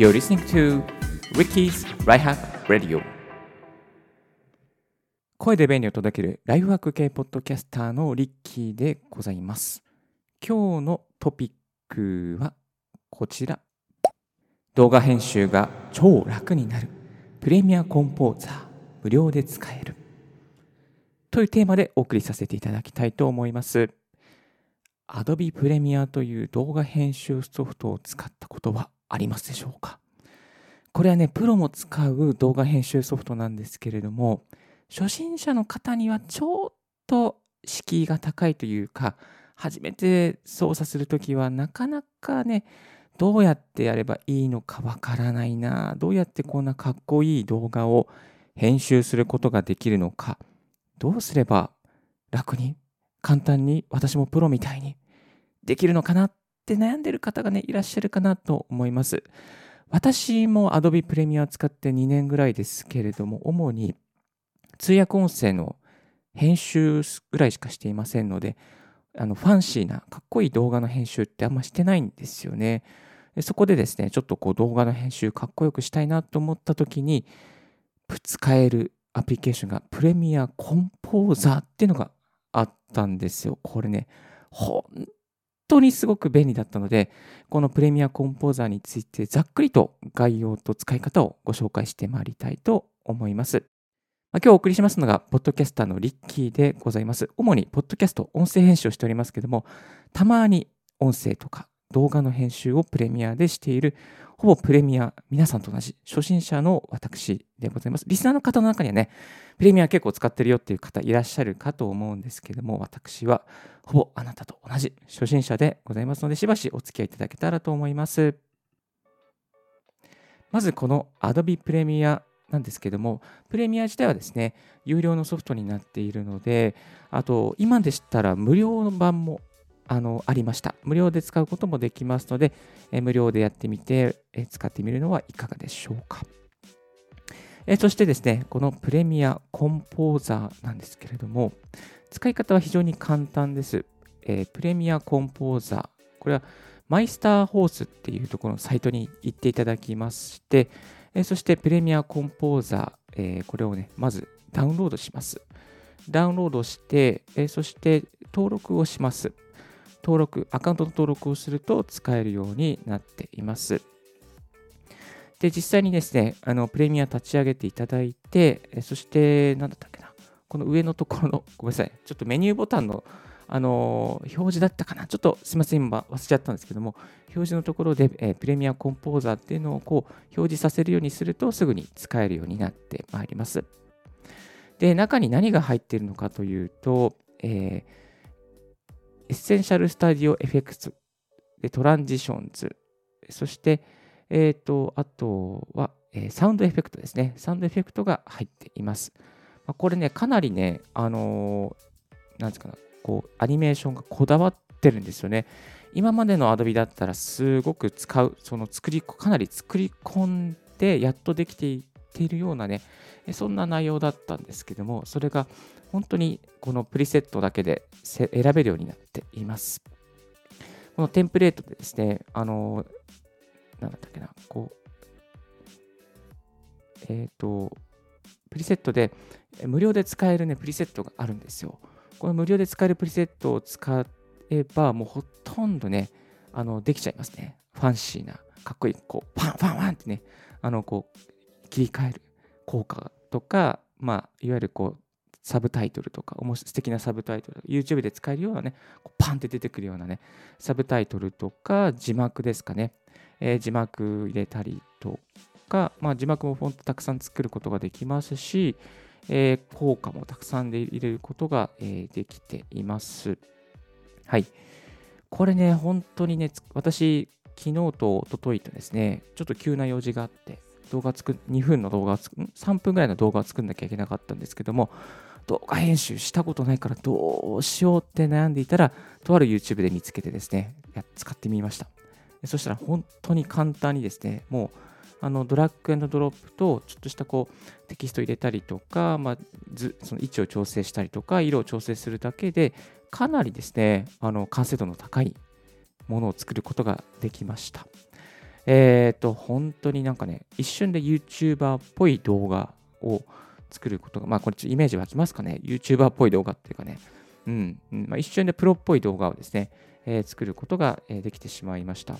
You're listening to Ricky's Right Hack Radio. 声で便利を届けるライフワーク系ポッドキャスターのリッキーでございます。今日のトピックはこちら。動画編集が超楽になる。プレミアコンポーザー無料で使える。というテーマでお送りさせていただきたいと思います。Adobe Premiere という動画編集ソフトを使ったことはありますでしょうか？これはね、プロも使う動画編集ソフトなんですけれども、初心者の方にはちょっと敷居が高いというか、初めて操作するときはなかなかね、どうやってやればいいのかわからないな、どうやってこんなかっこいい動画を編集することができるのか、どうすれば楽に、簡単に、私もプロみたいにできるのかなって悩んでる方がね、いらっしゃるかなと思います。私も Adobe Premiere 使って2年ぐらいですけれども、主に通訳音声の編集ぐらいしかしていませんので、あのファンシーなかっこいい動画の編集ってあんましてないんですよね。そこでですね、ちょっとこう動画の編集かっこよくしたいなと思った時に、使えるアプリケーションがプレミアコンポーザーっていうのがあったんですよ。これね、本当にすごく便利だったので、このプレミアコンポーザーについてざっくりと概要と使い方をご紹介してまいりたいと思います。今日お送りしますのが、ポッドキャスターのリッキーでございます。主に、ポッドキャスト、音声編集をしておりますけども、たまに音声とか動画の編集をプレミアでしているほぼプレミア、皆さんと同じ初心者の私でございます。リスナーの方の中にはね、プレミア結構使ってるよっていう方いらっしゃるかと思うんですけども、私はほぼあなたと同じ初心者でございますので、しばしお付き合いいただけたらと思います。まずこの Adobe プレミアなんですけども、プレミア自体はですね、有料のソフトになっているので、あと、今でしたら無料の版もあのありました。無料で使うこともできますので、え無料でやってみて、え使ってみるのはいかがでしょうか。えそしてですね、このプレミアコンポーザーなんですけれども、使い方は非常に簡単です。えプレミアコンポーザー。これはマイスターホースっていうところのサイトに行っていただきまして、えそしてプレミアコンポーザー、えこれをね、まずダウンロードします。ダウンロードして、えそして登録をします。登録、アカウントの登録をすると使えるようになっています。で、実際にですね、あのプレミア立ち上げていただいて、そして、なんだったっけな、この上のところの、ごめんなさい、ちょっとメニューボタンのあの表示だったかな、ちょっとすみません、今忘れちゃったんですけども、表示のところで、え、プレミアコンポーザーっていうのをこう表示させるようにすると、すぐに使えるようになってまいります。で、中に何が入っているのかというと、えー essential studio effects、で transitions、そして、え、ー、と、あとは、えー、サウンドエフェクトですね。サウンドエフェクトが入っています。まあ、これね、かなりね、あのー、なんですかね、こう、アニメーションがこだわってるんですよね。今までの Adobe だったらすごく使う、その作り、かなり作り込んでやっとできていているようなね、そんな内容だったんですけども、それが本当にこのプリセットだけで選べるようになっています。このテンプレートでですね、あの、なんだったっけな、こう、えっ、ー、と、プリセットで無料で使えるね、プリセットがあるんですよ。この無料で使えるプリセットを使えば、もうほとんどね、あの、できちゃいますね。ファンシーな、かっこいい、こう、パンパンパンってね、あの、こう、切り替える効果とか、まあ、いわゆるこう、サブタイトルとか、素敵なサブタイトル、YouTube で使えるようなね、パンって出てくるようなね、サブタイトルとか、字幕ですかね、えー、字幕入れたりとか、まあ、字幕もフォントたくさん作ることができますし、えー、効果もたくさんで入れることが、えー、できています。はい。これね、本当にね、私、昨日と一昨日とですね、ちょっと急な用事があって、動画作2分の動画を作3分ぐらいの動画を作んなきゃいけなかったんですけども、動画編集したことないからどうしようって悩んでいたら、とある YouTube で見つけてですね、使ってみました。そしたら本当に簡単にですね、もうあのドラッグドロップとちょっとしたこうテキスト入れたりとか、まあ、その位置を調整したりとか、色を調整するだけで、かなりですね、あの完成度の高いものを作ることができました。えっ、と、本当になんかね、一瞬で YouTuber っぽい動画を作ることが、まあ、これちょイメージ湧きますかね ?YouTuber っぽい動画っていうかね、うん、まあ、一瞬でプロっぽい動画をですね、えー、作ることができてしまいました。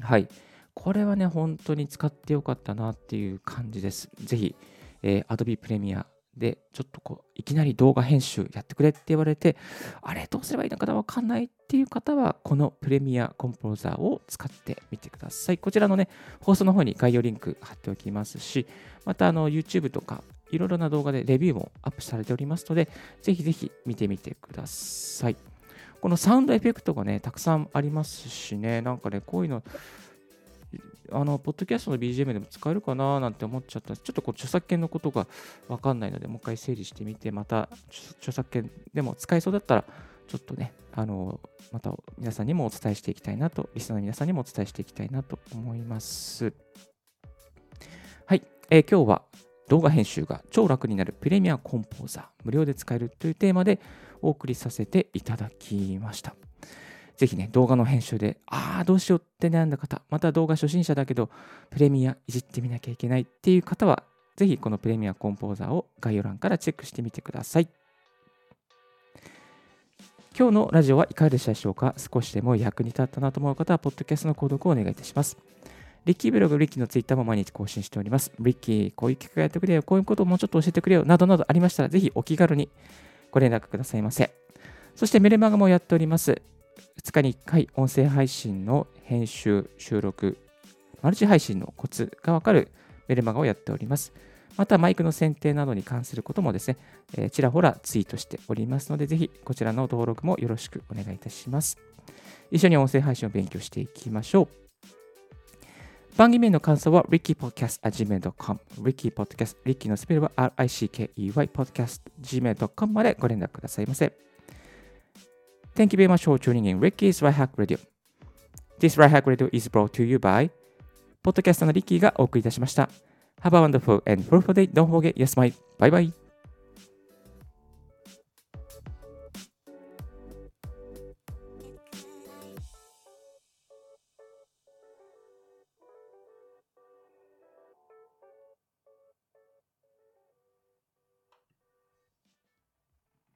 はい。これはね、本当に使ってよかったなっていう感じです。ぜひ、えー、Adobe Premiere で、ちょっとこう、いきなり動画編集やってくれって言われて、あれ、どうすればいいのかなわかんないっていう方は、このプレミアコンポーザーを使ってみてください。こちらのね、放送の方に概要リンク貼っておきますし、また、あの、YouTube とか、いろいろな動画でレビューもアップされておりますので、ぜひぜひ見てみてください。このサウンドエフェクトがね、たくさんありますしね、なんかね、こういうの、あの、ポッドキャストの BGM でも使えるかななんて思っちゃった。ちょっとこう著作権のことがわかんないので、もう一回整理してみて、また著作権でも使えそうだったら、ちょっとね、あの、また皆さんにもお伝えしていきたいなと、リスナーの皆さんにもお伝えしていきたいなと思います。はい、えー、今日は動画編集が超楽になるプレミアコンポーザー、無料で使えるというテーマでお送りさせていただきました。ぜひね、動画の編集で、ああ、どうしようって悩んだ方、また動画初心者だけど、プレミアいじってみなきゃいけないっていう方は、ぜひこのプレミアコンポーザーを概要欄からチェックしてみてください。今日のラジオはいかがでしたでしょうか？少しでも役に立ったなと思う方は、ポッドキャストの購読をお願いいたします。リッキーブログ、リッキーのツイッターも毎日更新しております。リッキー、こういう企画やってくれよ、こういうことをもうちょっと教えてくれよ、などなどありましたら、ぜひお気軽にご連絡くださいませ。そしてメルマガもやっております。2日に1回音声配信の編集、収録、マルチ配信のコツがわかるメルマガをやっております。またマイクの選定などに関することもですね、えー、ちらほらツイートしておりますので、ぜひこちらの登録もよろしくお願いいたします。一緒に音声配信を勉強していきましょう。番組への感想は rickypodcast.gmail.com rickypodcast、リッキーのスペルは rickey podcast.gmail.com までご連絡くださいませ。Thank you very much for tuning in Ricky's Right Hack Radio. This Right Hack Radio is brought to you by ポッドキャストのリッキーがお送りいたしました。Have a wonderful and fruitful day. Don't forget, yes, my. Bye bye.